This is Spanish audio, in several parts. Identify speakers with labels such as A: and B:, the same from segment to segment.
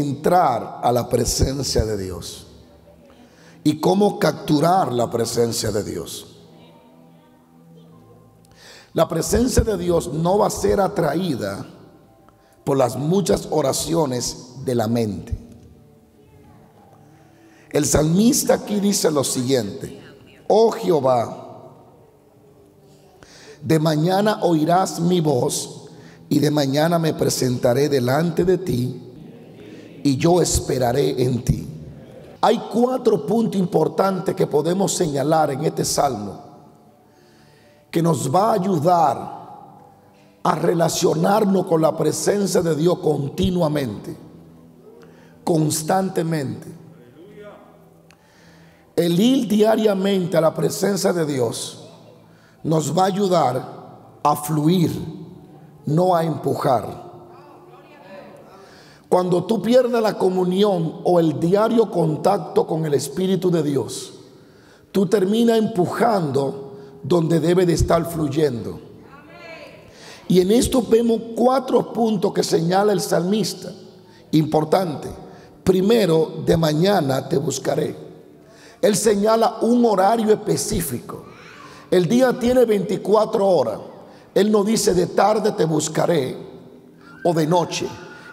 A: entrar a la presencia de Dios y cómo capturar la presencia de Dios. La presencia de Dios no va a ser atraída por las muchas oraciones de la mente. El salmista aquí dice lo siguiente, oh Jehová, de mañana oirás mi voz y de mañana me presentaré delante de ti y yo esperaré en ti. Hay cuatro puntos importantes que podemos señalar en este salmo que nos va a ayudar a relacionarnos con la presencia de Dios continuamente, constantemente. El ir diariamente a la presencia de Dios nos va a ayudar a fluir, no a empujar. Cuando tú pierdes la comunión o el diario contacto con el Espíritu de Dios, tú terminas empujando donde debe de estar fluyendo. Y en esto vemos cuatro puntos que señala el salmista. Importante. Primero, de mañana te buscaré. Él señala un horario específico. El día tiene 24 horas. Él no dice de tarde te buscaré o de noche.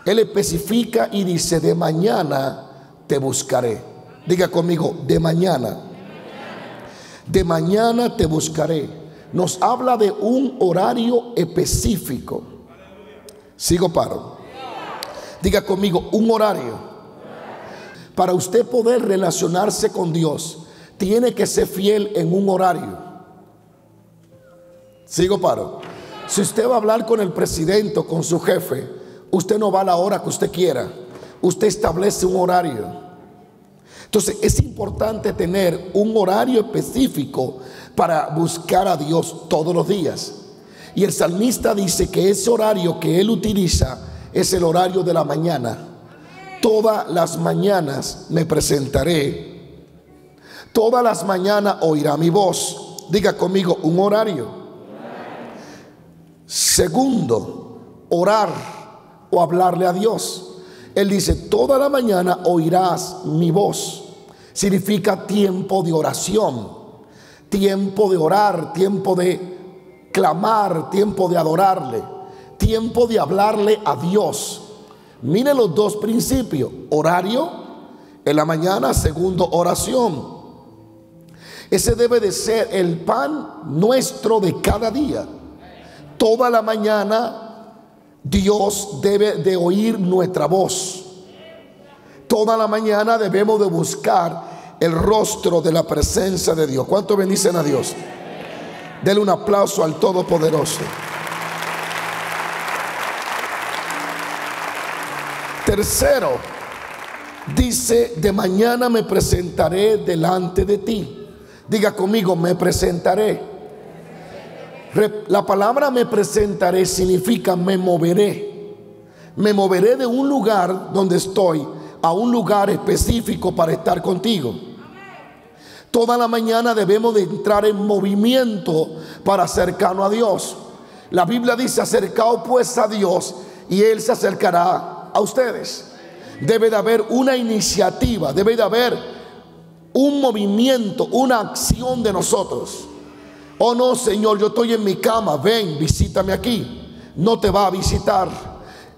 A: Él especifica y dice de mañana te buscaré. Diga conmigo, de mañana de mañana te buscaré. Nos habla de un horario específico. Sigo paro. Diga conmigo, un horario. Para usted poder relacionarse con Dios, tiene que ser fiel en un horario. Sigo paro. Si usted va a hablar con el presidente o con su jefe, usted no va a la hora que usted quiera. Usted establece un horario. Entonces es importante tener un horario específico para buscar a Dios todos los días. Y el salmista dice que ese horario que él utiliza es el horario de la mañana. Todas las mañanas me presentaré. Todas las mañanas oirá mi voz. Diga conmigo un horario. Segundo, orar o hablarle a Dios. Él dice, toda la mañana oirás mi voz. Significa tiempo de oración, tiempo de orar, tiempo de clamar, tiempo de adorarle, tiempo de hablarle a Dios. Mire los dos principios, horario en la mañana, segundo oración. Ese debe de ser el pan nuestro de cada día. Toda la mañana Dios debe de oír nuestra voz. Toda la mañana debemos de buscar el rostro de la presencia de Dios. ¿Cuánto bendicen a Dios? Denle un aplauso al Todopoderoso. Tercero, dice, de mañana me presentaré delante de ti. Diga conmigo, me presentaré. La palabra me presentaré significa me moveré. Me moveré de un lugar donde estoy a un lugar específico para estar contigo. Toda la mañana debemos de entrar en movimiento para acercarnos a Dios. La Biblia dice, acercaos pues a Dios y Él se acercará a ustedes. Debe de haber una iniciativa, debe de haber un movimiento, una acción de nosotros. Oh no, Señor, yo estoy en mi cama, ven, visítame aquí. No te va a visitar.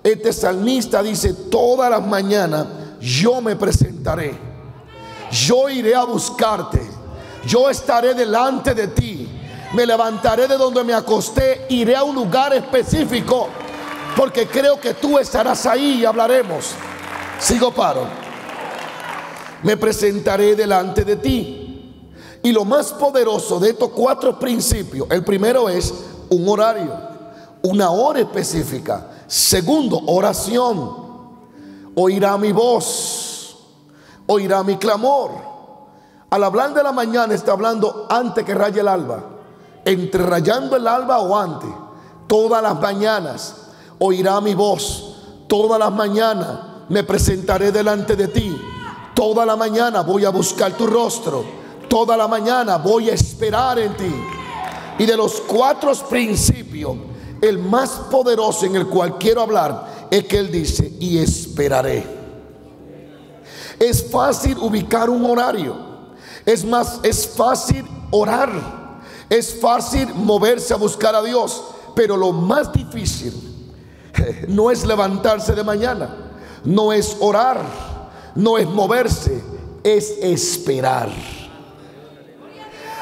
A: Este salmista dice, todas las mañanas yo me presentaré. Yo iré a buscarte. Yo estaré delante de ti. Me levantaré de donde me acosté. Iré a un lugar específico. Porque creo que tú estarás ahí y hablaremos. Sigo paro. Me presentaré delante de ti. Y lo más poderoso de estos cuatro principios, el primero es un horario, una hora específica. Segundo, oración. Oirá mi voz, oirá mi clamor. Al hablar de la mañana está hablando antes que raye el alba, entre rayando el alba o antes. Todas las mañanas oirá mi voz, todas las mañanas me presentaré delante de ti. Toda la mañana voy a buscar tu rostro Toda la mañana voy a esperar en ti. Y de los cuatro principios, el más poderoso en el cual quiero hablar es que Él dice, y esperaré. Es fácil ubicar un horario. Es más, es fácil orar. Es fácil moverse a buscar a Dios. Pero lo más difícil no es levantarse de mañana. No es orar. No es moverse. Es esperar.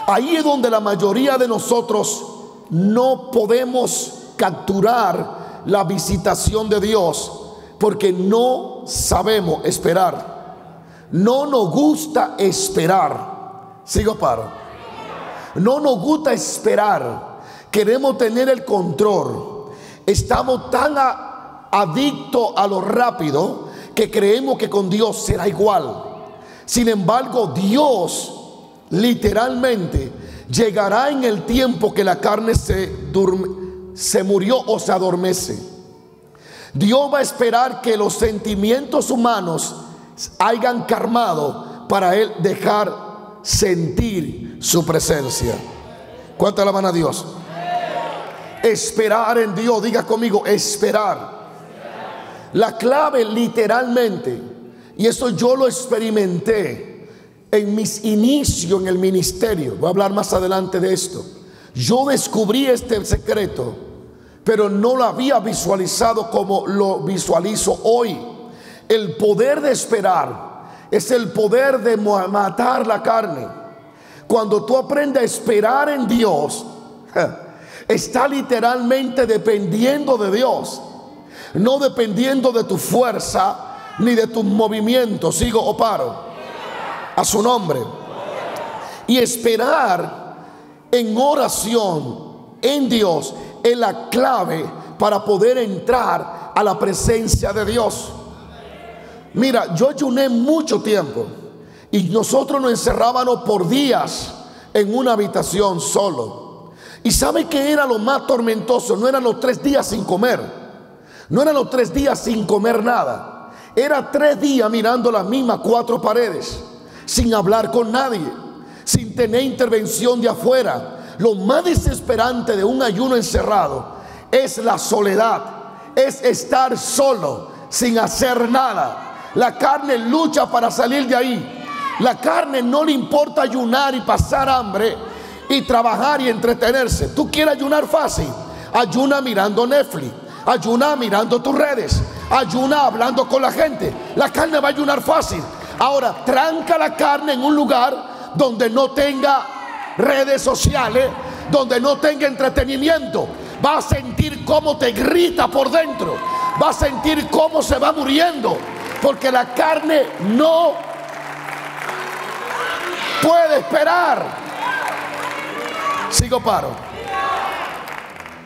A: Ahí es donde la mayoría de nosotros no podemos capturar la visitación de Dios porque no sabemos esperar. No nos gusta esperar. Sigo paro. No nos gusta esperar. Queremos tener el control. Estamos tan adictos a lo rápido que creemos que con Dios será igual. Sin embargo, Dios literalmente llegará en el tiempo que la carne se, se murió o se adormece. Dios va a esperar que los sentimientos humanos hayan calmado para Él dejar sentir su presencia. ¿Cuánta la mano a Dios? Esperar en Dios, diga conmigo, esperar. La clave literalmente, y eso yo lo experimenté en mis inicios en el ministerio, voy a hablar más adelante de esto. Yo descubrí este secreto, pero no lo había visualizado como lo visualizo hoy. El poder de esperar es el poder de matar la carne. Cuando tú aprendes a esperar en Dios, está literalmente dependiendo de Dios, no dependiendo de tu fuerza ni de tus movimientos. Sigo o paro a su nombre. Y esperar en oración en Dios es la clave para poder entrar a la presencia de Dios. Mira, yo ayuné mucho tiempo y nosotros nos encerrábamos por días en una habitación solo. ¿Y sabe qué era lo más tormentoso? No eran los tres días sin comer. No eran los tres días sin comer nada. Era tres días mirando las mismas cuatro paredes, sin hablar con nadie, sin tener intervención de afuera. Lo más desesperante de un ayuno encerrado es la soledad, es estar solo, sin hacer nada. La carne lucha para salir de ahí. La carne no le importa ayunar y pasar hambre y trabajar y entretenerse. Tú quieres ayunar fácil. Ayuna mirando Netflix. Ayuna mirando tus redes. Ayuna hablando con la gente. La carne va a ayunar fácil. Ahora, tranca la carne en un lugar donde no tenga redes sociales, donde no tenga entretenimiento. Va a sentir cómo te grita por dentro. Va a sentir cómo se va muriendo. Porque la carne no puede esperar. Sigo paro.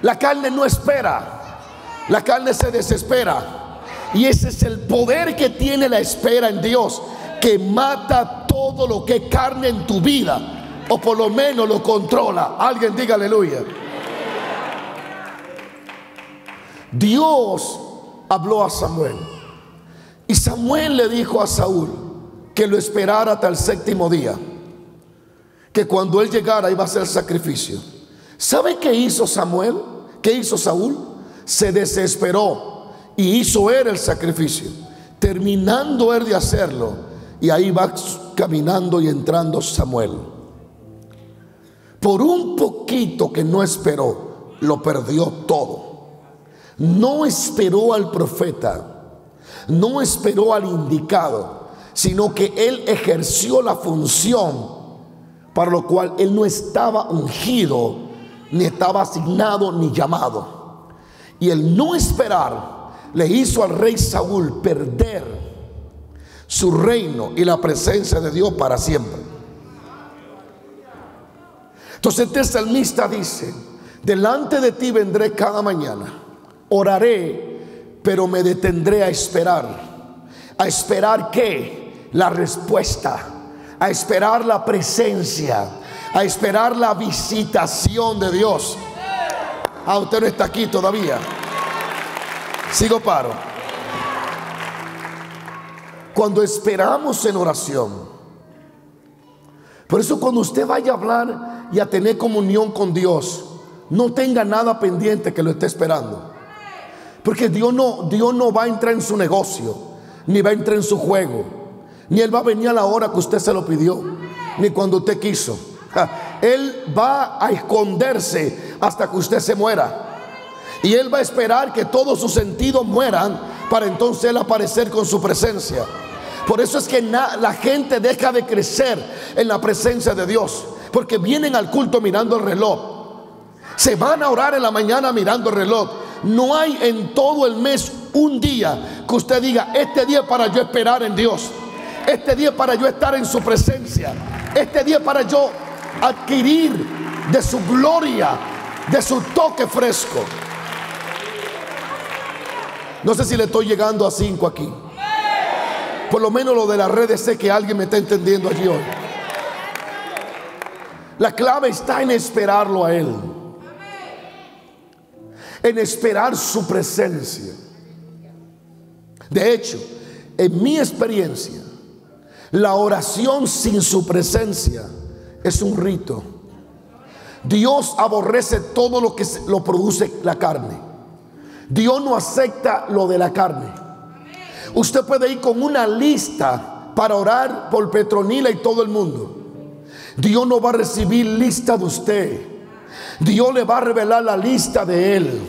A: La carne no espera. La carne se desespera. Y ese es el poder que tiene la espera en Dios, que mata todo lo que es carne en tu vida, o por lo menos lo controla. Alguien diga aleluya. Dios habló a Samuel. Y Samuel le dijo a Saúl que lo esperara hasta el séptimo día, que cuando él llegara iba a hacer sacrificio. ¿Sabe qué hizo Samuel? ¿Qué hizo Saúl? Se desesperó y hizo él el sacrificio. Terminando él de hacerlo, y ahí va caminando y entrando Samuel. Por un poquito que no esperó, lo perdió todo. No esperó al profeta no esperó al indicado, sino que él ejerció la función para lo cual él no estaba ungido, ni estaba asignado, ni llamado. Y el no esperar le hizo al rey Saúl perder su reino y la presencia de Dios para siempre. Entonces este salmista dice, delante de ti vendré cada mañana, oraré pero me detendré a esperar. ¿A esperar qué? La respuesta. A esperar la presencia. A esperar la visitación de Dios. Ah, usted no está aquí todavía. Sigo paro. Cuando esperamos en oración. Por eso cuando usted vaya a hablar y a tener comunión con Dios, no tenga nada pendiente que lo esté esperando. Porque Dios no, Dios no va a entrar en su negocio, ni va a entrar en su juego. ni Él va a venir a la hora que usted se lo pidió, ni cuando usted quiso. Él va a esconderse hasta que usted se muera. Y Él va a esperar que todos sus sentidos mueran para entonces Él aparecer con su presencia. Por eso es que la gente deja de crecer en la presencia de Dios. Porque vienen al culto mirando el reloj. Se van a orar en la mañana mirando el reloj. No hay en todo el mes un día que usted diga, este día para yo esperar en Dios. Este día para yo estar en su presencia. Este día para yo adquirir de su gloria, de su toque fresco. No sé si le estoy llegando a cinco aquí. Por lo menos lo de las redes sé que alguien me está entendiendo allí hoy. La clave está en esperarlo a Él. En esperar su presencia. De hecho, en mi experiencia, la oración sin su presencia es un rito. Dios aborrece todo lo que lo produce la carne. Dios no acepta lo de la carne. Usted puede ir con una lista para orar por Petronila y todo el mundo. Dios no va a recibir lista de usted. Dios le va a revelar la lista de él.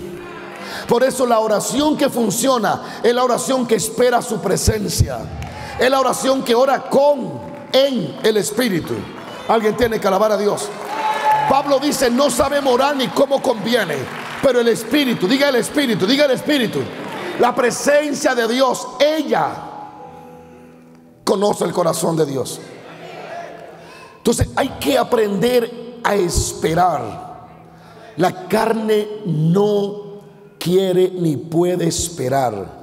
A: Por eso la oración que funciona es la oración que espera su presencia. Es la oración que ora con, en el Espíritu. Alguien tiene que alabar a Dios. Pablo dice, no sabemos orar ni cómo conviene. Pero el Espíritu, diga el Espíritu, diga el Espíritu. La presencia de Dios, ella conoce el corazón de Dios. Entonces hay que aprender a esperar. La carne no quiere ni puede esperar.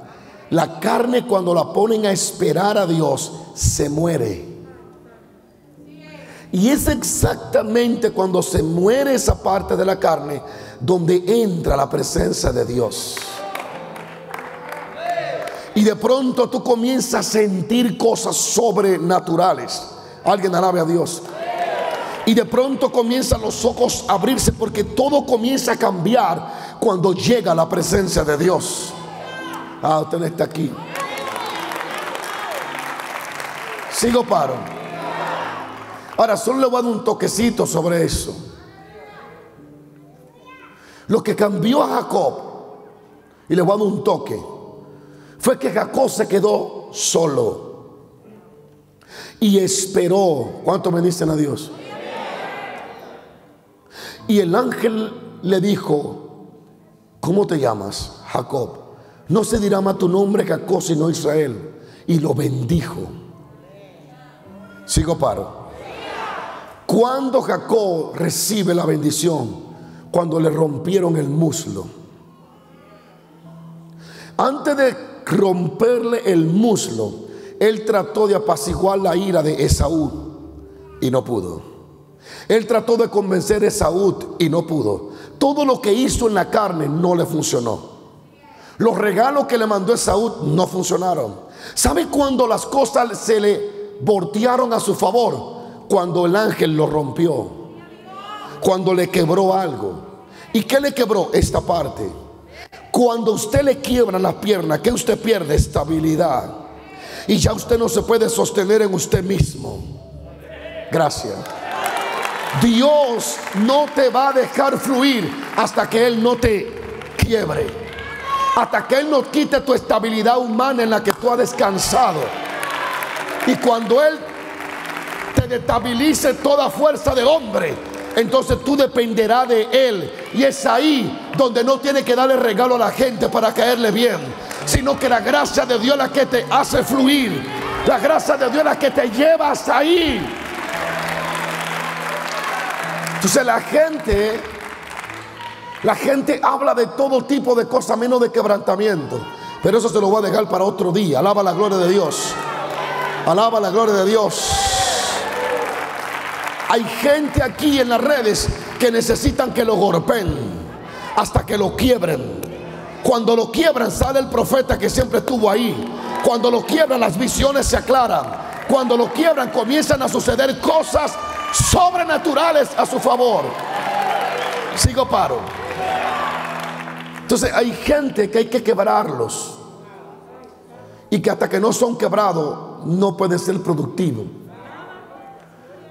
A: La carne cuando la ponen a esperar a Dios se muere. Y es exactamente cuando se muere esa parte de la carne donde entra la presencia de Dios. Y de pronto tú comienzas a sentir cosas sobrenaturales. Alguien alabe a Dios. Y de pronto comienzan los ojos a abrirse porque todo comienza a cambiar cuando llega la presencia de Dios. Ah, usted está aquí. Sigo paro. Ahora solo le voy a dar un toquecito sobre eso. Lo que cambió a Jacob, y le voy a dar un toque, fue que Jacob se quedó solo y esperó. ¿Cuánto me dicen a Dios? Y el ángel le dijo, ¿cómo te llamas? Jacob. No se dirá más tu nombre Jacob, sino Israel. Y lo bendijo. Sigo paro. Cuando Jacob recibe la bendición, cuando le rompieron el muslo. Antes de romperle el muslo, él trató de apaciguar la ira de Esaú y no pudo. Él trató de convencer a Esaú y no pudo. Todo lo que hizo en la carne no le funcionó. Los regalos que le mandó Esaú no funcionaron. ¿Sabe cuándo las cosas se le voltearon a su favor? Cuando el ángel lo rompió cuando le quebró algo. ¿Y qué le quebró? Esta parte. Cuando usted le quiebra la pierna, que usted pierde estabilidad. Y ya usted no se puede sostener en usted mismo. Gracias. Dios no te va a dejar fluir hasta que Él no te quiebre. Hasta que Él no quite tu estabilidad humana en la que tú has descansado. Y cuando Él te destabilice toda fuerza del hombre, entonces tú dependerás de Él. Y es ahí donde no tiene que darle regalo a la gente para caerle bien, sino que la gracia de Dios es la que te hace fluir. La gracia de Dios es la que te lleva hasta ahí. Entonces la gente, la gente habla de todo tipo de cosas menos de quebrantamiento. Pero eso se lo voy a dejar para otro día. Alaba la gloria de Dios. Alaba la gloria de Dios. Hay gente aquí en las redes que necesitan que lo golpeen hasta que lo quiebren. Cuando lo quiebran sale el profeta que siempre estuvo ahí. Cuando lo quiebran las visiones se aclaran. Cuando lo quiebran comienzan a suceder cosas sobrenaturales a su favor. Sigo paro. Entonces hay gente que hay que quebrarlos. y que hasta que no son quebrados no pueden ser productivos.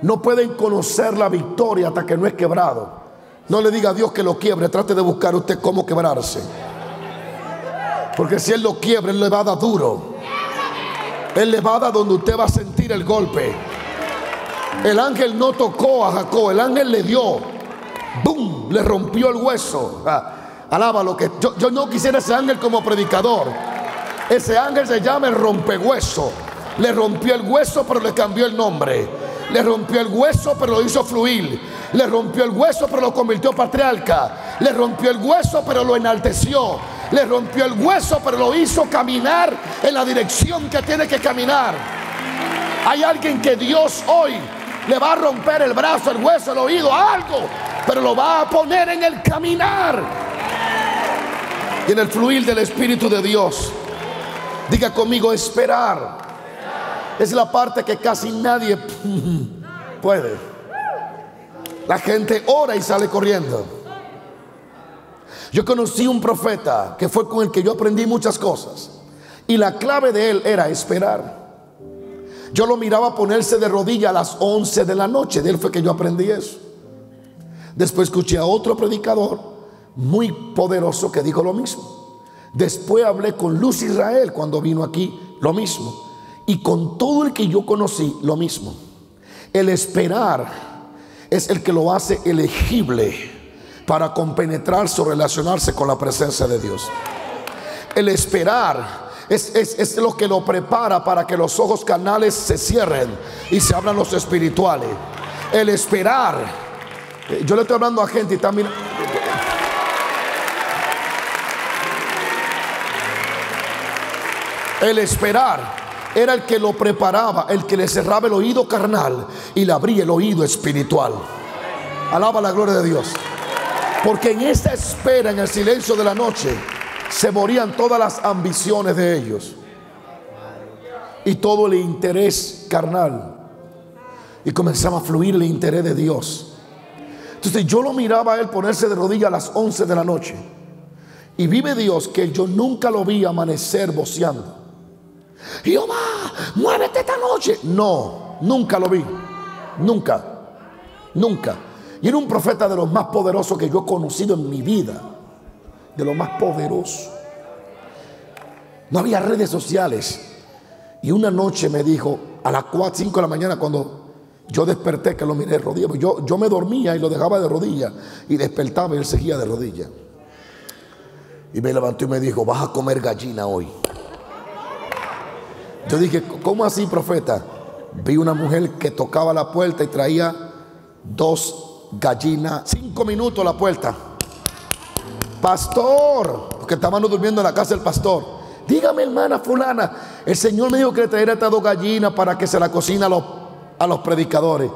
A: No pueden conocer la victoria hasta que no es quebrado. No le diga a Dios que lo quiebre, trate de buscar usted cómo quebrarse. Porque si Él lo quiebra, Él le va a dar duro. Él le va a dar donde usted va a sentir el golpe. El ángel no tocó a Jacob, el ángel le dio. ¡Bum! Le rompió el hueso. Ah, alaba lo que yo, yo no quisiera ese ángel como predicador. Ese ángel se llama el rompehueso. Le rompió el hueso, pero le cambió el nombre. Le rompió el hueso, pero lo hizo fluir. Le rompió el hueso, pero lo convirtió patriarca. Le rompió el hueso, pero lo enalteció. Le rompió el hueso, pero lo hizo caminar en la dirección que tiene que caminar. Hay alguien que Dios hoy le va a romper el brazo, el hueso, el oído, algo, pero lo va a poner en el caminar y en el fluir del Espíritu de Dios. Diga conmigo, esperar. Es la parte que casi nadie puede. La gente ora y sale corriendo. Yo conocí un profeta que fue con el que yo aprendí muchas cosas. Y la clave de él era esperar. Yo lo miraba ponerse de rodilla a las 11 de la noche. De él fue que yo aprendí eso. Después escuché a otro predicador muy poderoso que dijo lo mismo. Después hablé con Luz Israel cuando vino aquí, lo mismo. Y con todo el que yo conocí, lo mismo. El esperar es el que lo hace elegible para compenetrarse o relacionarse con la presencia de Dios. El esperar es, es, lo que lo prepara para que los ojos canales se cierren y se abran los espirituales. El esperar. Eh, yo le estoy hablando a gente y también... El esperar era el que lo preparaba, el que le cerraba el oído carnal y le abría el oído espiritual. Alaba la gloria de Dios. Porque en esta espera, en el silencio de la noche, se morían todas las ambiciones de ellos y todo el interés carnal. Y comenzaba a fluir el interés de Dios. Entonces yo lo miraba a él ponerse de rodillas a las 11 de la noche. Y vive Dios que yo nunca lo vi amanecer boceando. Jehová, muévete esta noche. No, nunca lo vi. Nunca. Nunca. Y era un profeta de los más poderosos que yo he conocido en mi vida. De los más poderosos. No había redes sociales. Y una noche me dijo, a las 4, 5 de la mañana, cuando yo desperté, que lo miré de rodillas, yo, yo me dormía y lo dejaba de rodillas. Y despertaba y él seguía de rodillas. Y me levantó y me dijo, vas a comer gallina hoy. Yo dije, ¿cómo así, profeta? Vi una mujer que tocaba la puerta y traía dos gallinas, cinco minutos la puerta. Pastor, porque estábamos durmiendo en la casa del pastor. Dígame, hermana fulana, el Señor me dijo que le trajera estas dos gallinas para que se la cocine a los, a los predicadores.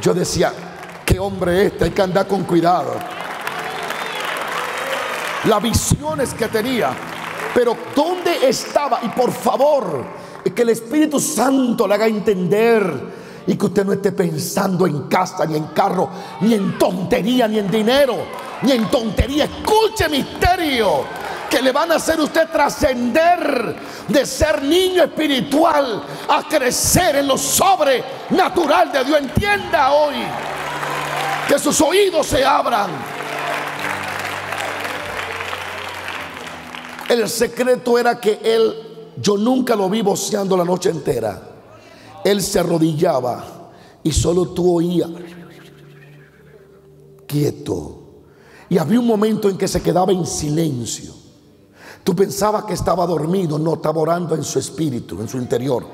A: Yo decía, qué hombre este, hay que andar con cuidado. Las visiones que tenía, pero ¿dónde estaba? Y por favor, que el Espíritu Santo le haga entender y que usted no esté pensando en casa, ni en carro, ni en tontería, ni en dinero, ni en tontería. Escuche misterio que le van a hacer usted trascender de ser niño espiritual a crecer en lo sobrenatural de Dios. Entienda hoy que sus oídos se abran. El secreto era que él yo nunca lo vi voceando la noche entera. Él se arrodillaba y solo tú oías quieto. Y había un momento en que se quedaba en silencio. Tú pensabas que estaba dormido, no, estaba orando en su espíritu, en su interior.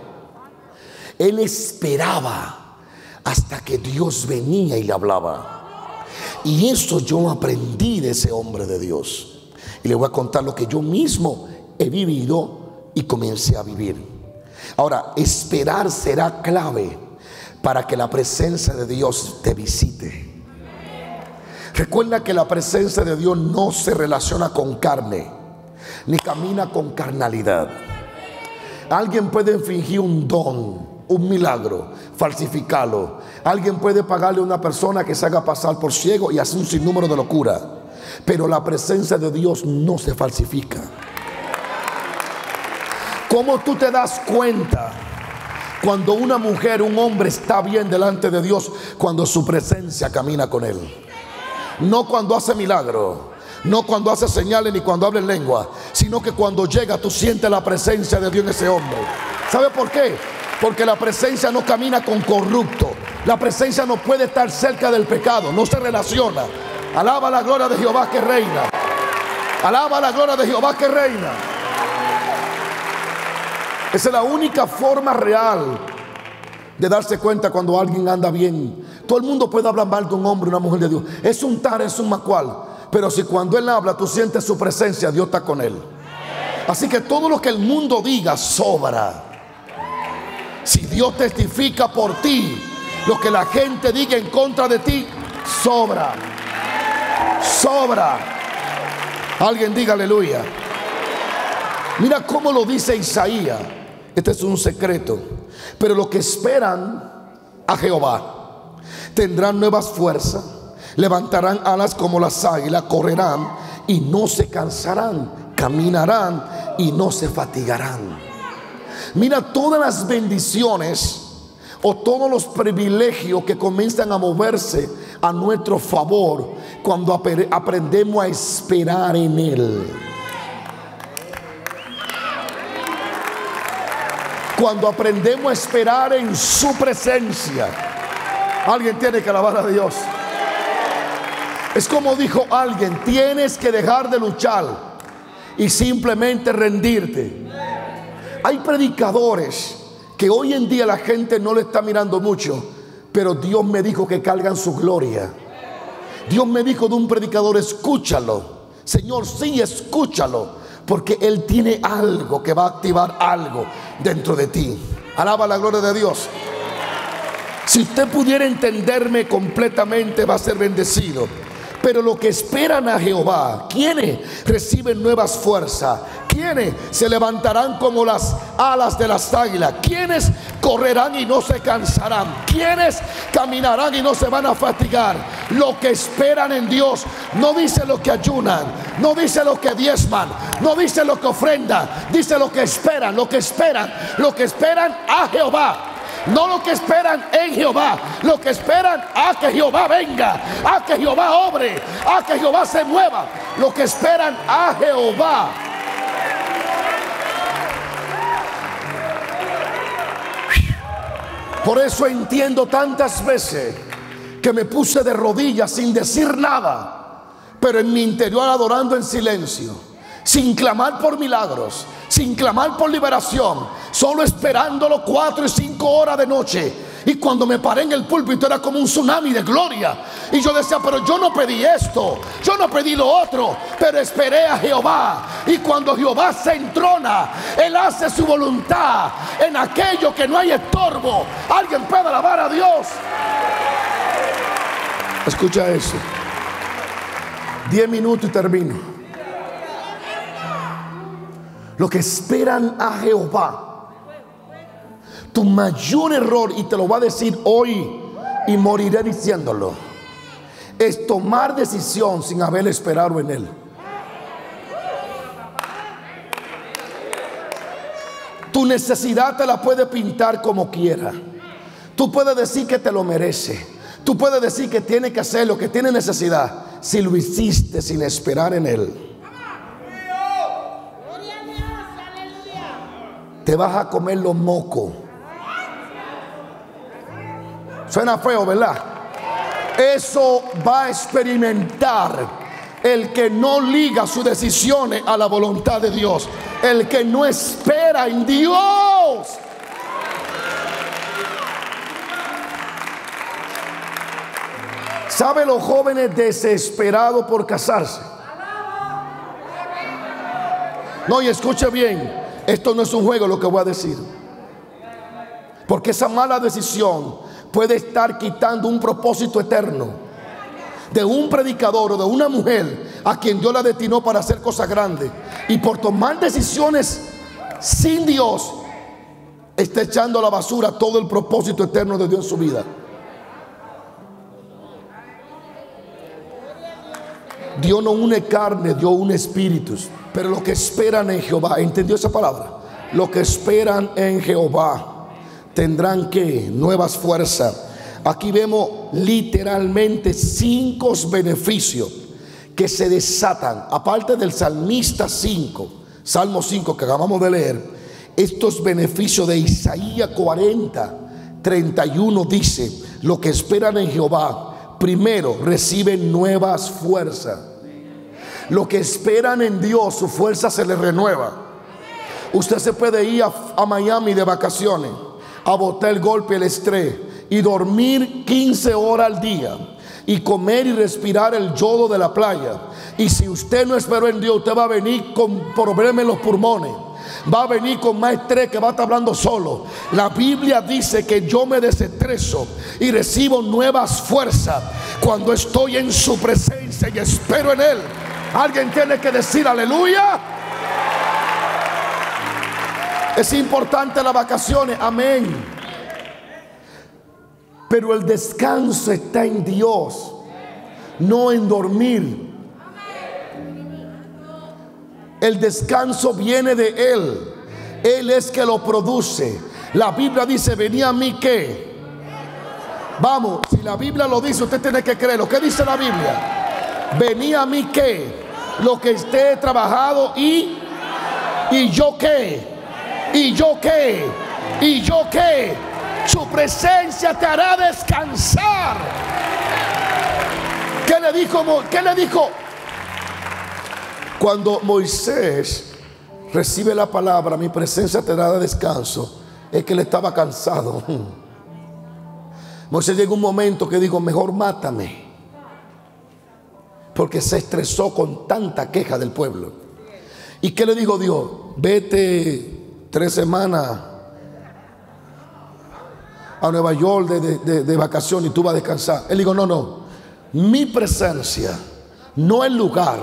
A: Él esperaba hasta que Dios venía y le hablaba. Y eso yo aprendí de ese hombre de Dios. Y le voy a contar lo que yo mismo he vivido y comencé a vivir. Ahora, esperar será clave para que la presencia de Dios te visite. Recuerda que la presencia de Dios no se relaciona con carne, ni camina con carnalidad. Alguien puede fingir un don, un milagro, falsificarlo. Alguien puede pagarle a una persona que se haga pasar por ciego y hacer un sinnúmero de locura. Pero la presencia de Dios no se falsifica. ¿Cómo tú te das cuenta cuando una mujer, un hombre está bien delante de Dios? Cuando su presencia camina con él. No cuando hace milagro, no cuando hace señales ni cuando habla en lengua, sino que cuando llega tú sientes la presencia de Dios en ese hombre. ¿Sabe por qué? Porque la presencia no camina con corrupto. La presencia no puede estar cerca del pecado, no se relaciona. Alaba la gloria de Jehová que reina. Alaba la gloria de Jehová que reina. Esa es la única forma real de darse cuenta cuando alguien anda bien. Todo el mundo puede hablar mal de un hombre, una mujer de Dios. Es un tar, es un macual. Pero si cuando Él habla tú sientes su presencia, Dios está con Él. Así que todo lo que el mundo diga sobra. Si Dios testifica por ti, lo que la gente diga en contra de ti, sobra. Sobra. Alguien diga aleluya. Mira cómo lo dice Isaías. Este es un secreto. Pero lo que esperan a Jehová tendrán nuevas fuerzas, levantarán alas como las águilas, correrán y no se cansarán, caminarán y no se fatigarán. Mira todas las bendiciones o todos los privilegios que comienzan a moverse a nuestro favor cuando aprendemos a esperar en Él. Cuando aprendemos a esperar en su presencia. Alguien tiene que alabar a Dios. Es como dijo alguien, tienes que dejar de luchar y simplemente rendirte. Hay predicadores que hoy en día la gente no le está mirando mucho, pero Dios me dijo que cargan su gloria. Dios me dijo de un predicador, escúchalo. Señor, sí, escúchalo porque Él tiene algo que va a activar algo dentro de ti. Alaba la gloria de Dios. Si usted pudiera entenderme completamente, va a ser bendecido. Pero lo que esperan a Jehová, quienes reciben nuevas fuerzas, quienes se levantarán como las alas de las águilas, quienes correrán y no se cansarán, quienes caminarán y no se van a fatigar. Lo que esperan en Dios no dice lo que ayunan, no dice lo que diezman, no dice lo que ofrendan, dice lo que esperan, lo que esperan, lo que esperan a Jehová. No lo que esperan en Jehová, lo que esperan a que Jehová venga, a que Jehová obre, a que Jehová se mueva. Lo que esperan a Jehová. Por eso entiendo tantas veces que me puse de rodillas sin decir nada, pero en mi interior adorando en silencio, sin clamar por milagros, sin clamar por liberación, solo esperándolo cuatro y cinco horas de noche. Y cuando me paré en el púlpito era como un tsunami de gloria. Y yo decía, pero yo no pedí esto, yo no pedí lo otro, pero esperé a Jehová. Y cuando Jehová se entrona, Él hace su voluntad en aquello que no hay estorbo. Alguien puede alabar a Dios. Escucha eso. Diez minutos y termino lo que esperan a Jehová. Tu mayor error, y te lo va a decir hoy y moriré diciéndolo, es tomar decisión sin haber esperado en Él. Tu necesidad te la puede pintar como quiera. Tú puedes decir que te lo merece. Tú puedes decir que tiene que hacer lo que tiene necesidad si lo hiciste sin esperar en Él. Te vas a comer los mocos. Suena feo, ¿verdad? Eso va a experimentar el que no liga sus decisiones a la voluntad de Dios. El que no espera en Dios. ¿Sabe los jóvenes desesperados por casarse? No, y escuche bien. Esto no es un juego lo que voy a decir. Porque esa mala decisión puede estar quitando un propósito eterno de un predicador o de una mujer a quien Dios la destinó para hacer cosas grandes. Y por tomar decisiones sin Dios, está echando a la basura todo el propósito eterno de Dios en su vida. Dios no une carne, Dios une espíritus. Pero lo que esperan en Jehová, ¿entendió esa palabra? Lo que esperan en Jehová tendrán que nuevas fuerzas. Aquí vemos literalmente cinco beneficios que se desatan, aparte del salmista 5, Salmo 5 que acabamos de leer, estos beneficios de Isaías 40, 31 dice, lo que esperan en Jehová, primero reciben nuevas fuerzas. Lo que esperan en Dios, su fuerza se les renueva. Usted se puede ir a, Miami de vacaciones, a botar el golpe, el estrés y dormir 15 horas al día y comer y respirar el yodo de la playa. Y si usted no esperó en Dios, usted va a venir con problemas en los pulmones. Va a venir con más estrés que va a estar hablando solo. La Biblia dice que yo me desestreso y recibo nuevas fuerzas cuando estoy en su presencia y espero en Él. Alguien tiene que decir aleluya. Es importante las vacaciones, amén. Pero el descanso está en Dios, no en dormir. El descanso viene de Él. Él es que lo produce. La Biblia dice, venía a mí que. Vamos, si la Biblia lo dice, usted tiene que creerlo. ¿Qué dice la Biblia? Venía a mí que. Lo que esté trabajado y. ¿Y yo qué? ¿Y yo qué? ¿Y yo qué? Su presencia te hará descansar. ¿Qué le dijo? ¿Qué le dijo? Cuando Moisés recibe la palabra, mi presencia te dará descanso, es que él estaba cansado. Moisés llegó un momento que dijo, mejor mátame. Porque se estresó con tanta queja del pueblo. ¿Y qué le dijo Dios? Vete tres semanas a Nueva York de, de, vacación y tú vas a descansar. Él dijo, no, no, mi presencia, no el lugar,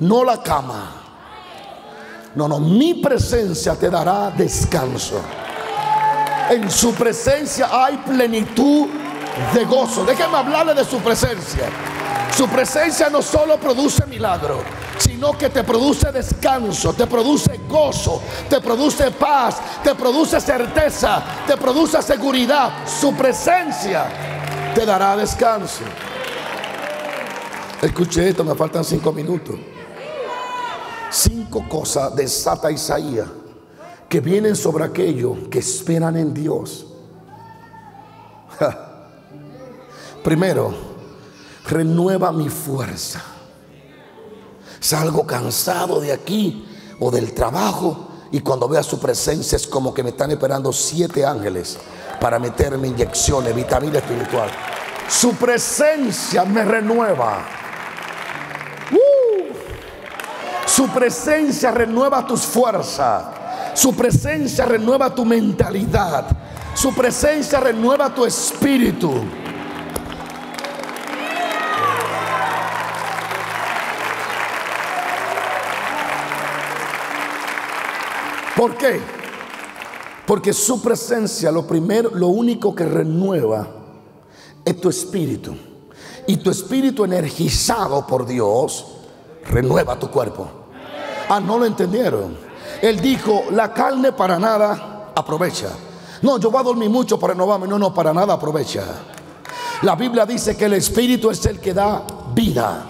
A: no la cama. No, no, mi presencia te dará descanso. En su presencia hay plenitud de gozo. Déjeme hablarle de su presencia. Su presencia no solo produce milagro, sino que te produce descanso, te produce gozo, te produce paz, te produce certeza, te produce seguridad. Su presencia te dará descanso. Escuche esto, me faltan cinco minutos. Cinco cosas desata Isaías que vienen sobre aquellos que esperan en Dios. Primero, renueva mi fuerza. Salgo cansado de aquí o del trabajo y cuando vea su presencia es como que me están esperando siete ángeles para meterme inyecciones, vitamina espiritual. Su presencia me renueva. Uh. Su presencia renueva tus fuerzas. Su presencia renueva tu mentalidad. Su presencia renueva tu espíritu. ¿Por qué? Porque su presencia, lo primero, lo único que renueva es tu espíritu. Y tu espíritu energizado por Dios renueva tu cuerpo. Ah, no lo entendieron. Él dijo, la carne para nada aprovecha. No, yo voy a dormir mucho para renovarme. No, no, para nada aprovecha. La Biblia dice que el espíritu es el que da vida.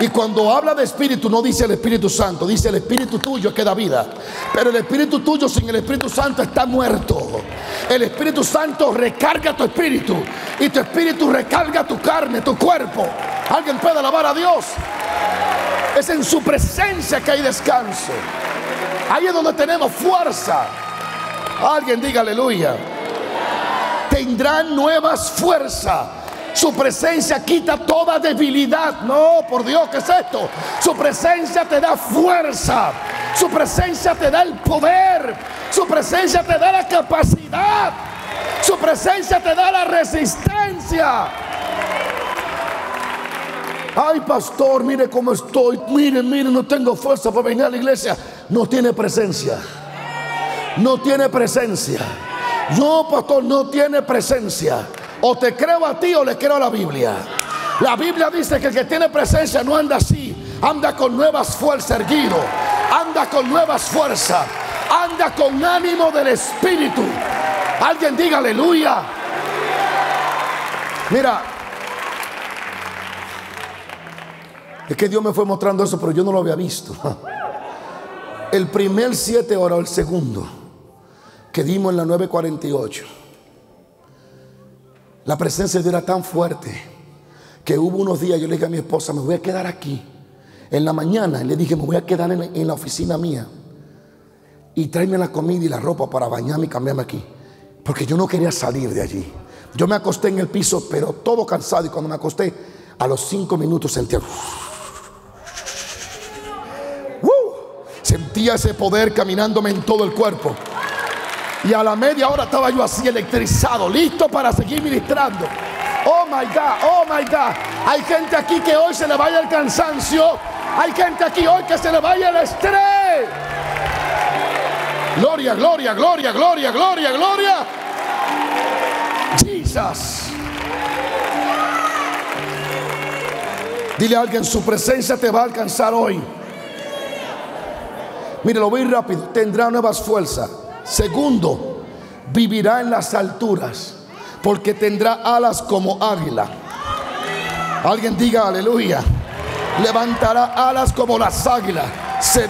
A: Y cuando habla de espíritu, no dice el Espíritu Santo, dice el espíritu tuyo que da vida. Pero el espíritu tuyo sin el Espíritu Santo está muerto. El Espíritu Santo recarga tu espíritu y tu espíritu recarga tu carne, tu cuerpo. Alguien puede alabar a Dios. Es en su presencia que hay descanso. Ahí es donde tenemos fuerza. Alguien diga aleluya. Tendrán nuevas fuerzas su presencia quita toda debilidad. No, por Dios, ¿qué es esto? Su presencia te da fuerza. Su presencia te da el poder. Su presencia te da la capacidad. Su presencia te da la resistencia. Ay, pastor, mire cómo estoy. Mire, mire, no tengo fuerza para venir a la iglesia. No tiene presencia. No tiene presencia. No, pastor, no tiene presencia. O te creo a ti o le creo a la Biblia. La Biblia dice que el que tiene presencia no anda así, anda con nuevas fuerzas erguido. anda con nuevas fuerzas, anda con ánimo del Espíritu. Alguien diga aleluya. Mira, es que Dios me fue mostrando eso, pero yo no lo había visto. El primer siete horas, el segundo, que dimos en la 948, la presencia de Dios era tan fuerte que hubo unos días, yo le dije a mi esposa, me voy a quedar aquí. En la mañana le dije, me voy a quedar en la, oficina mía y tráeme la comida y la ropa para bañarme y cambiarme aquí. Porque yo no quería salir de allí. Yo me acosté en el piso, pero todo cansado. Y cuando me acosté, a los cinco minutos sentía. sentía ese poder caminándome en todo el cuerpo. Y a la media hora estaba yo así electrizado, listo para seguir ministrando. Oh my God, oh my God. Hay gente aquí que hoy se le vaya el cansancio. Hay gente aquí hoy que se le vaya el estrés. Gloria, gloria, gloria, gloria, gloria, gloria. Jesus. Dile a alguien, su presencia te va a alcanzar hoy. Mire, lo voy rápido. Tendrá nuevas fuerzas. Segundo, vivirá en las alturas porque tendrá alas como águila. Alguien diga aleluya. Levantará alas como las águilas. Se,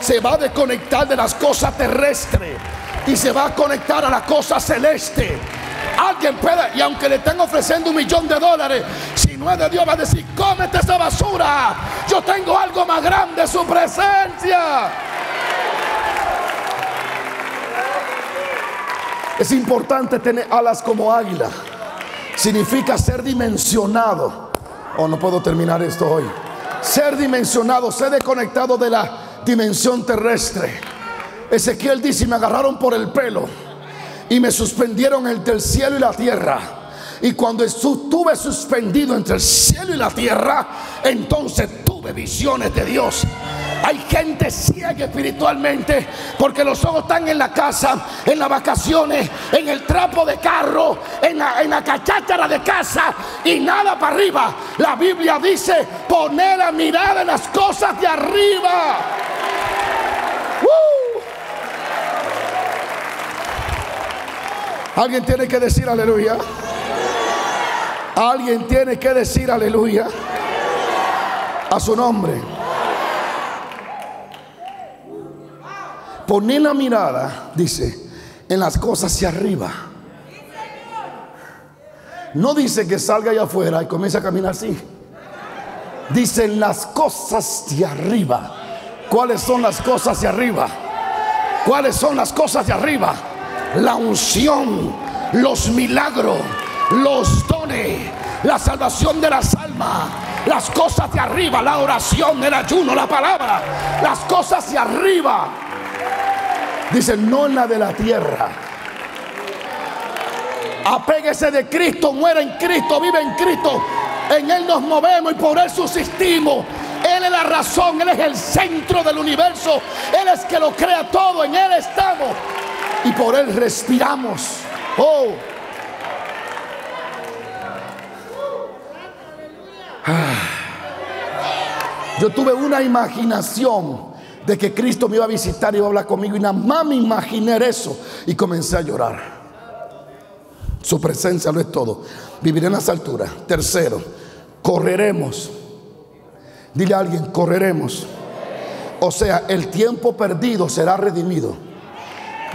A: se va a desconectar de las cosas terrestres y se va a conectar a la cosa celeste. Alguien puede, y aunque le estén ofreciendo un millón de dólares, si no es de Dios, va a decir: Cómete esa basura. Yo tengo algo más grande, su presencia. Es importante tener alas como águila. Significa ser dimensionado. Oh, no puedo terminar esto hoy. Ser dimensionado, ser desconectado de la dimensión terrestre. Ezequiel dice, me agarraron por el pelo y me suspendieron entre el cielo y la tierra. Y cuando estuve suspendido entre el cielo y la tierra, entonces tuve visiones de Dios. Hay gente ciega espiritualmente porque los ojos están en la casa, en las vacaciones, en el trapo de carro, en la, en cacháchara de casa y nada para arriba. La Biblia dice poner a mirar en las cosas de arriba. Alguien tiene que decir aleluya. Alguien tiene que decir aleluya a su nombre. Poner la mirada, dice, en las cosas hacia arriba. No dice que salga allá afuera y comience a caminar así. Dice en las cosas de arriba. ¿Cuáles son las cosas de arriba? ¿Cuáles son las cosas de arriba? La unción, los milagros, los dones, la salvación de las almas, las cosas de arriba, la oración, el ayuno, la palabra, las cosas de arriba. Dice, no en la de la tierra. Apéguese de Cristo, muera en Cristo, vive en Cristo. En Él nos movemos y por Él subsistimos. Él es la razón, Él es el centro del universo. Él es que lo crea todo, en Él estamos. Y por Él respiramos. Oh. Yo tuve una imaginación de que Cristo me iba a visitar y iba a hablar conmigo. Y nada más me imaginé eso y comencé a llorar. Su presencia lo es todo. Viviré en las alturas. Tercero, correremos. Dile a alguien, correremos. O sea, el tiempo perdido será redimido.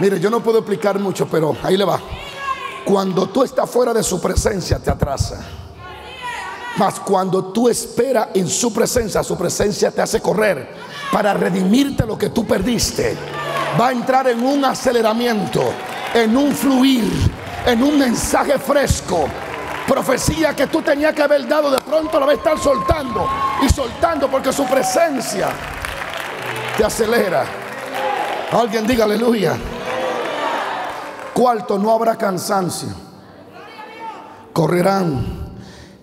A: Mire, yo no puedo explicar mucho, pero ahí le va. Cuando tú estás fuera de su presencia, te atrasa. Mas cuando tú esperas en su presencia, su presencia te hace correr para redimirte lo que tú perdiste. Va a entrar en un aceleramiento, en un fluir, en un mensaje fresco. Profecía que tú tenías que haber dado, de pronto la va a estar soltando y soltando porque su presencia te acelera. Alguien diga aleluya. Cuarto, no habrá cansancio. Correrán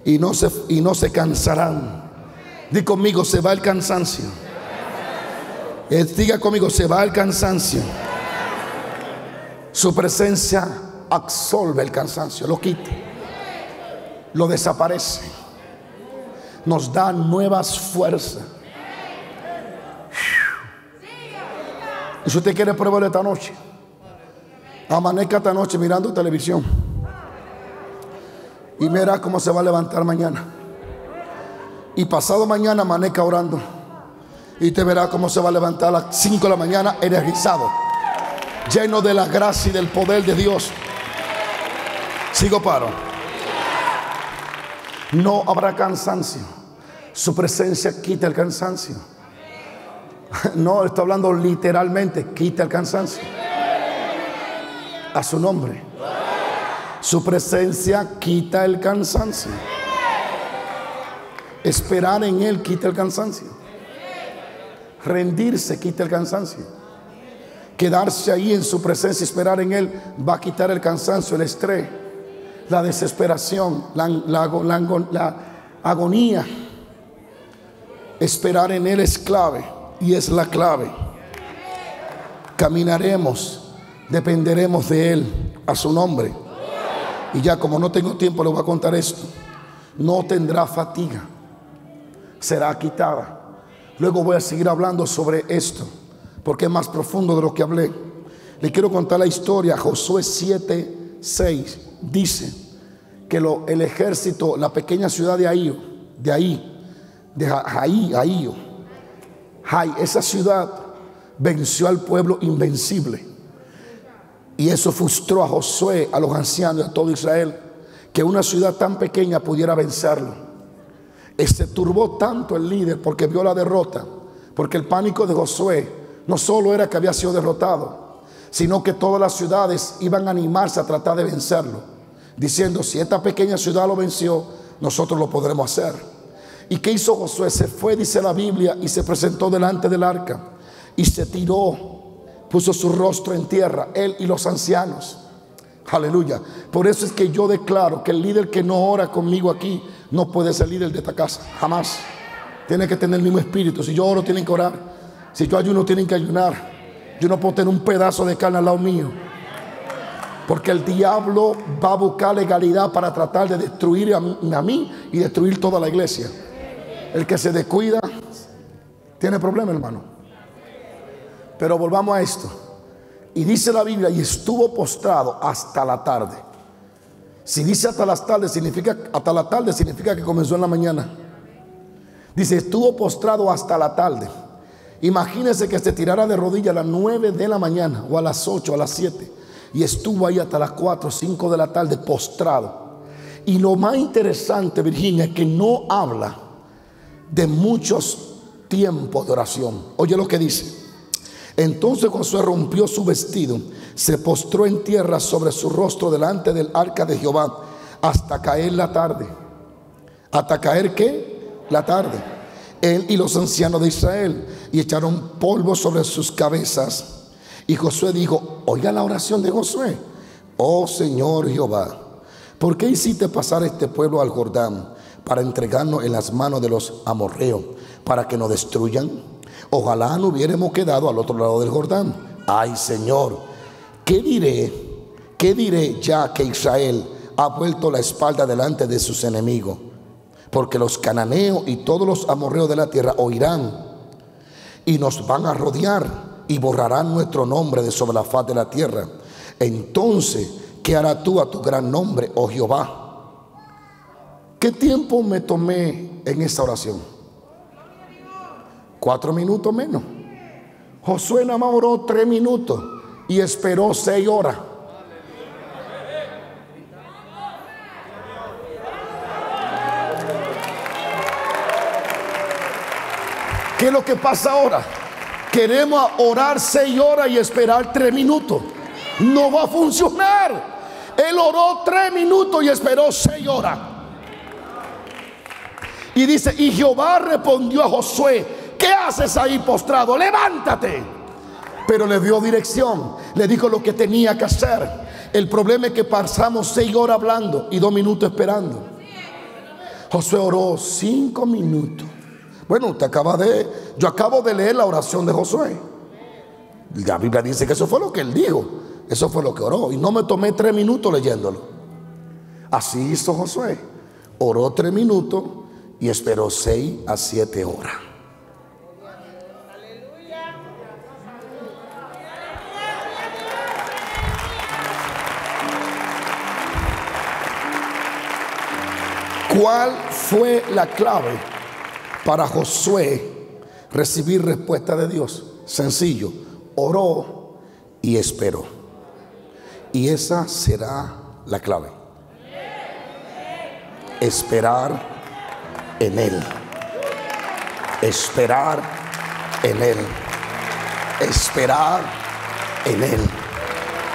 A: y no se, y no se cansarán. Di conmigo, se va el cansancio. Eh, diga conmigo, se va el cansancio. Su presencia absolve el cansancio, lo quita, lo desaparece, nos da nuevas fuerzas. Y si usted quiere probarlo esta noche, amanezca esta noche mirando televisión. Y mira cómo se va a levantar mañana. Y pasado mañana amanezca orando. Y te verá cómo se va a levantar a las 5 de la mañana energizado. Lleno de la gracia y del poder de Dios. Sigo paro. No habrá cansancio. Su presencia quita el cansancio. No, está hablando literalmente, quita el cansancio. A su nombre. Su presencia quita el cansancio. Esperar en Él quita el cansancio. Rendirse quita el cansancio. Quedarse ahí en su presencia esperar en Él va a quitar el cansancio, el estrés, la desesperación, la, la agonía. Esperar en Él es clave y es la clave. Caminaremos, dependeremos de Él, a su nombre. Y ya como no tengo tiempo, le voy a contar esto. No tendrá fatiga, será quitada. Luego voy a seguir hablando sobre esto, porque es más profundo de lo que hablé. Le quiero contar la historia. Josué 7, 6 dice que el ejército, la pequeña ciudad de ahí, de ahí, de ahí, ahí, esa ciudad venció al pueblo invencible. Y eso frustró a Josué, a los ancianos, a todo Israel, que una ciudad tan pequeña pudiera vencerlo. Se turbó tanto el líder porque vio la derrota, porque el pánico de Josué no solo era que había sido derrotado, sino que todas las ciudades iban a animarse a tratar de vencerlo, diciendo, si esta pequeña ciudad lo venció, nosotros lo podremos hacer. ¿Y qué hizo Josué? Se fue, dice la Biblia, y se presentó delante del arca. Y se tiró, puso su rostro en tierra, él y los ancianos. Aleluya. Por eso es que yo declaro que el líder que no ora conmigo aquí no puede ser líder de esta casa. Jamás. Tiene que tener el mismo espíritu. Si yo oro, tienen que orar. Si yo ayuno, tienen que ayunar. Yo no puedo tener un pedazo de carne al lado mío. Porque el diablo va a buscar legalidad para tratar de destruir a mí y destruir toda la iglesia. El que se descuida tiene problema, hermano. Pero volvamos a esto. Y dice la Biblia, y estuvo postrado hasta la tarde. Si dice hasta las tardes, significa hasta la tarde significa que comenzó en la mañana. Dice, estuvo postrado hasta la tarde. Imagínese que se tirara de rodillas a las 9 de la mañana o a las 8, a las 7 y estuvo ahí hasta las 4, 5 de la tarde postrado. Y lo más interesante, Virginia, es que no habla de muchos tiempos de oración. Oye lo que dice. Entonces Josué rompió su vestido, se postró en tierra sobre su rostro delante del arca de Jehová hasta caer la tarde. ¿Hasta caer qué? La tarde. Él y los ancianos de Israel y echaron polvo sobre sus cabezas. Y Josué dijo, oiga la oración de Josué, oh Señor Jehová, ¿por qué hiciste pasar este pueblo al Jordán? para entregarnos en las manos de los amorreos, para que nos destruyan. Ojalá no hubiéramos quedado al otro lado del Jordán. Ay Señor, ¿qué diré? ¿Qué diré ya que Israel ha vuelto la espalda delante de sus enemigos? Porque los cananeos y todos los amorreos de la tierra oirán y nos van a rodear y borrarán nuestro nombre de sobre la faz de la tierra. Entonces, ¿qué hará tú a tu gran nombre, oh Jehová? ¿Qué tiempo me tomé en esta oración? Cuatro minutos menos. Josué nada más oró tres minutos y esperó seis horas. ¿Qué es lo que pasa ahora? Queremos orar seis horas y esperar tres minutos. No va a funcionar. Él oró tres minutos y esperó seis horas. Y dice, y Jehová respondió a Josué, ¿qué haces ahí postrado? Levántate. Pero le dio dirección, le dijo lo que tenía que hacer. El problema es que pasamos seis horas hablando y dos minutos esperando. Josué oró cinco minutos. Bueno, usted acaba de, yo acabo de leer la oración de Josué. La Biblia dice que eso fue lo que él dijo. Eso fue lo que oró. Y no me tomé tres minutos leyéndolo. Así hizo Josué. Oró tres minutos y esperó seis a siete horas. ¿Cuál fue la clave para Josué recibir respuesta de Dios? Sencillo, oró y esperó. Y esa será la clave. Esperar en Él. Esperar en Él. Esperar en Él.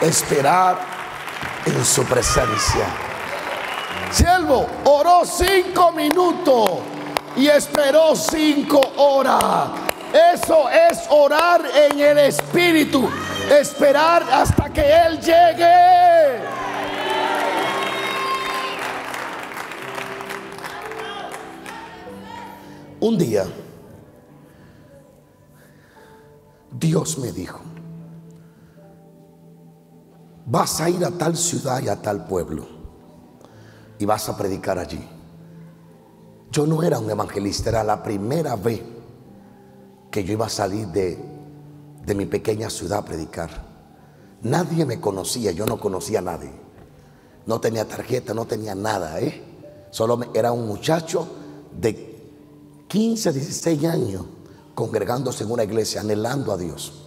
A: Esperar en su presencia. Siervo oró cinco minutos y esperó cinco horas. Eso es orar en el Espíritu. Esperar hasta que Él llegue. Un día, Dios me dijo, vas a ir a tal ciudad y a tal pueblo y vas a predicar allí. Yo no era un evangelista, era la primera vez que yo iba a salir de, de mi pequeña ciudad a predicar. Nadie me conocía, yo no conocía a nadie. No tenía tarjeta, no tenía nada, ¿eh? Solo era un muchacho de 15, 16 años congregándose en una iglesia, anhelando a Dios.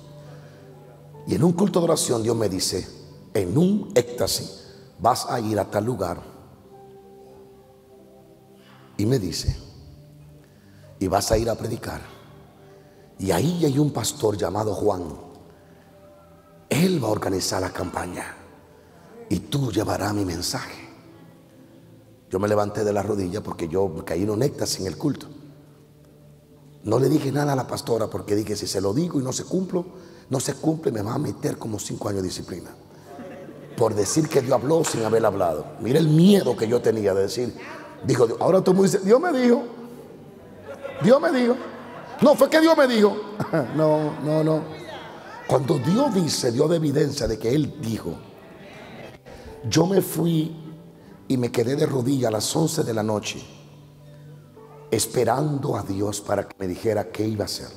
A: Y en un culto de oración Dios me dice, en un éxtasis, vas a ir a tal lugar. Y me dice, y vas a ir a predicar. Y ahí hay un pastor llamado Juan. Él va a organizar la campaña. Y tú llevarás mi mensaje. Yo me levanté de la rodilla porque yo caí en un éxtasis en el culto. No le dije nada a la pastora porque dije, si se lo digo y no se cumplo, no se cumple, me va a meter como cinco años de disciplina. Por decir que Dios habló sin haber hablado. Mira el miedo que yo tenía de decir, dijo, ahora tú me dices, Dios me dijo, Dios me dijo. No, fue que Dios me dijo. no, no, no. Cuando Dios dice, Dios de evidencia de que Él dijo, yo me fui y me quedé de rodillas a las 11 de la noche esperando a Dios para que me dijera qué iba a hacer.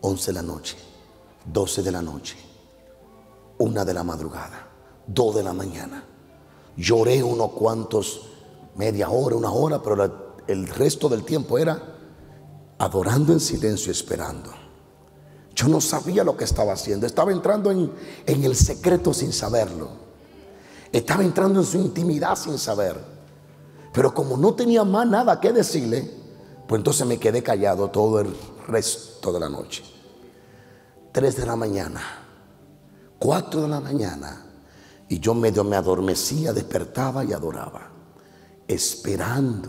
A: 11 de la noche, 12 de la noche, 1 de la madrugada, 2 de la mañana. Lloré unos cuantos, media hora, una hora, pero el resto del tiempo era adorando en silencio, esperando. Yo no sabía lo que estaba haciendo, estaba entrando en, en el secreto sin saberlo. Estaba entrando en su intimidad sin saber. Pero como no tenía más nada que decirle, pues entonces me quedé callado todo el resto de la noche. Tres de la mañana, cuatro de la mañana, y yo medio me adormecía, despertaba y adoraba, esperando.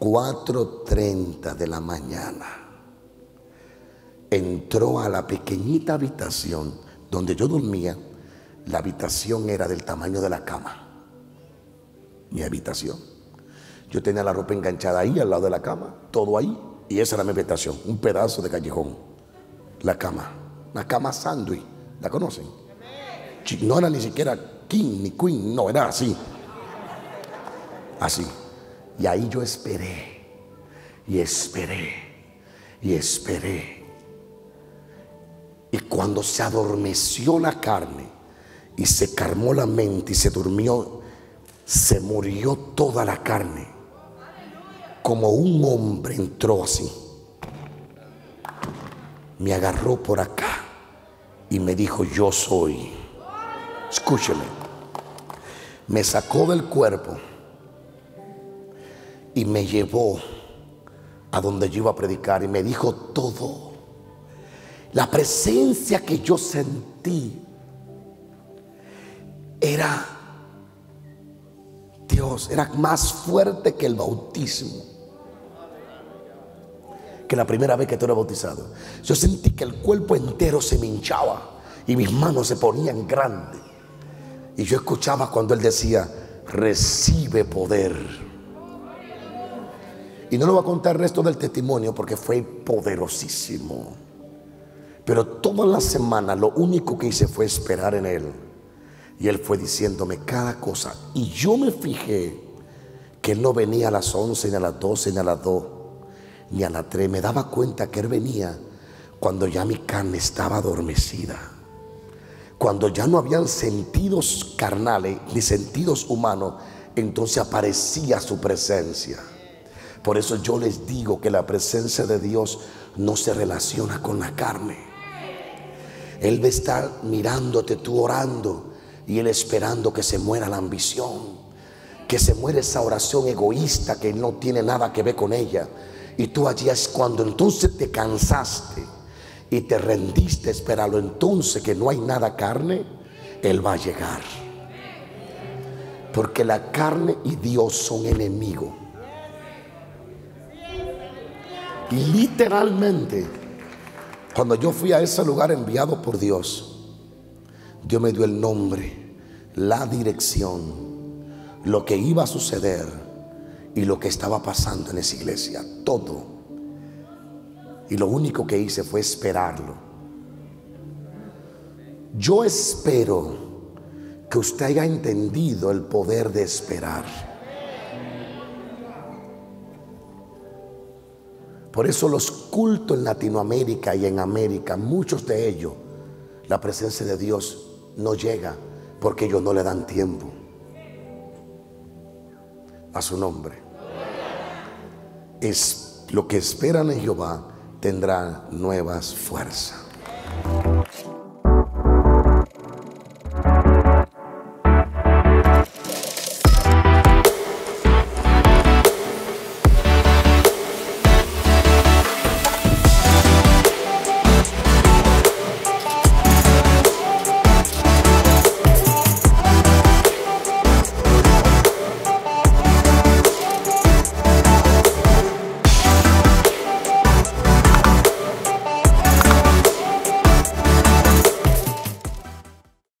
A: 4.30 de la mañana, entró a la pequeñita habitación donde yo dormía. La habitación era del tamaño de la cama mi habitación. Yo tenía la ropa enganchada ahí al lado de la cama, todo ahí, y esa era mi habitación, un pedazo de callejón. La cama, una cama sándwich, ¿la conocen? No era ni siquiera king ni queen, no, era así. Así. Y ahí yo esperé, y esperé, y esperé. Y cuando se adormeció la carne, y se calmó la mente y se durmió se murió toda la carne. Como un hombre entró así. Me agarró por acá y me dijo, yo soy. Escúcheme. Me sacó del cuerpo y me llevó a donde yo iba a predicar y me dijo todo. La presencia que yo sentí era Dios era más fuerte que el bautismo. Que la primera vez que tú eras bautizado. Yo sentí que el cuerpo entero se me hinchaba y mis manos se ponían grandes. Y yo escuchaba cuando él decía, recibe poder. Y no lo voy a contar el resto del testimonio porque fue poderosísimo. Pero toda la semana lo único que hice fue esperar en él. Y él fue diciéndome cada cosa. Y yo me fijé que él no venía a las 11, ni a las 12, ni a las 2, ni a las 3. Me daba cuenta que él venía cuando ya mi carne estaba adormecida. Cuando ya no habían sentidos carnales ni sentidos humanos, entonces aparecía su presencia. Por eso yo les digo que la presencia de Dios no se relaciona con la carne. Él va a estar mirándote, tú orando, y Él esperando que se muera la ambición, que se muera esa oración egoísta que no tiene nada que ver con ella. Y tú allí es cuando entonces te cansaste y te rendiste a esperarlo. Entonces que no hay nada carne, Él va a llegar. Porque la carne y Dios son enemigos. Literalmente, cuando yo fui a ese lugar enviado por Dios, Dios me dio el nombre, la dirección, lo que iba a suceder y lo que estaba pasando en esa iglesia. Todo. Y lo único que hice fue esperarlo. Yo espero que usted haya entendido el poder de esperar. Por eso los cultos en Latinoamérica y en América, muchos de ellos, la presencia de Dios no llega porque ellos no le dan tiempo a su nombre. Es lo que esperan en Jehová tendrán nuevas fuerzas.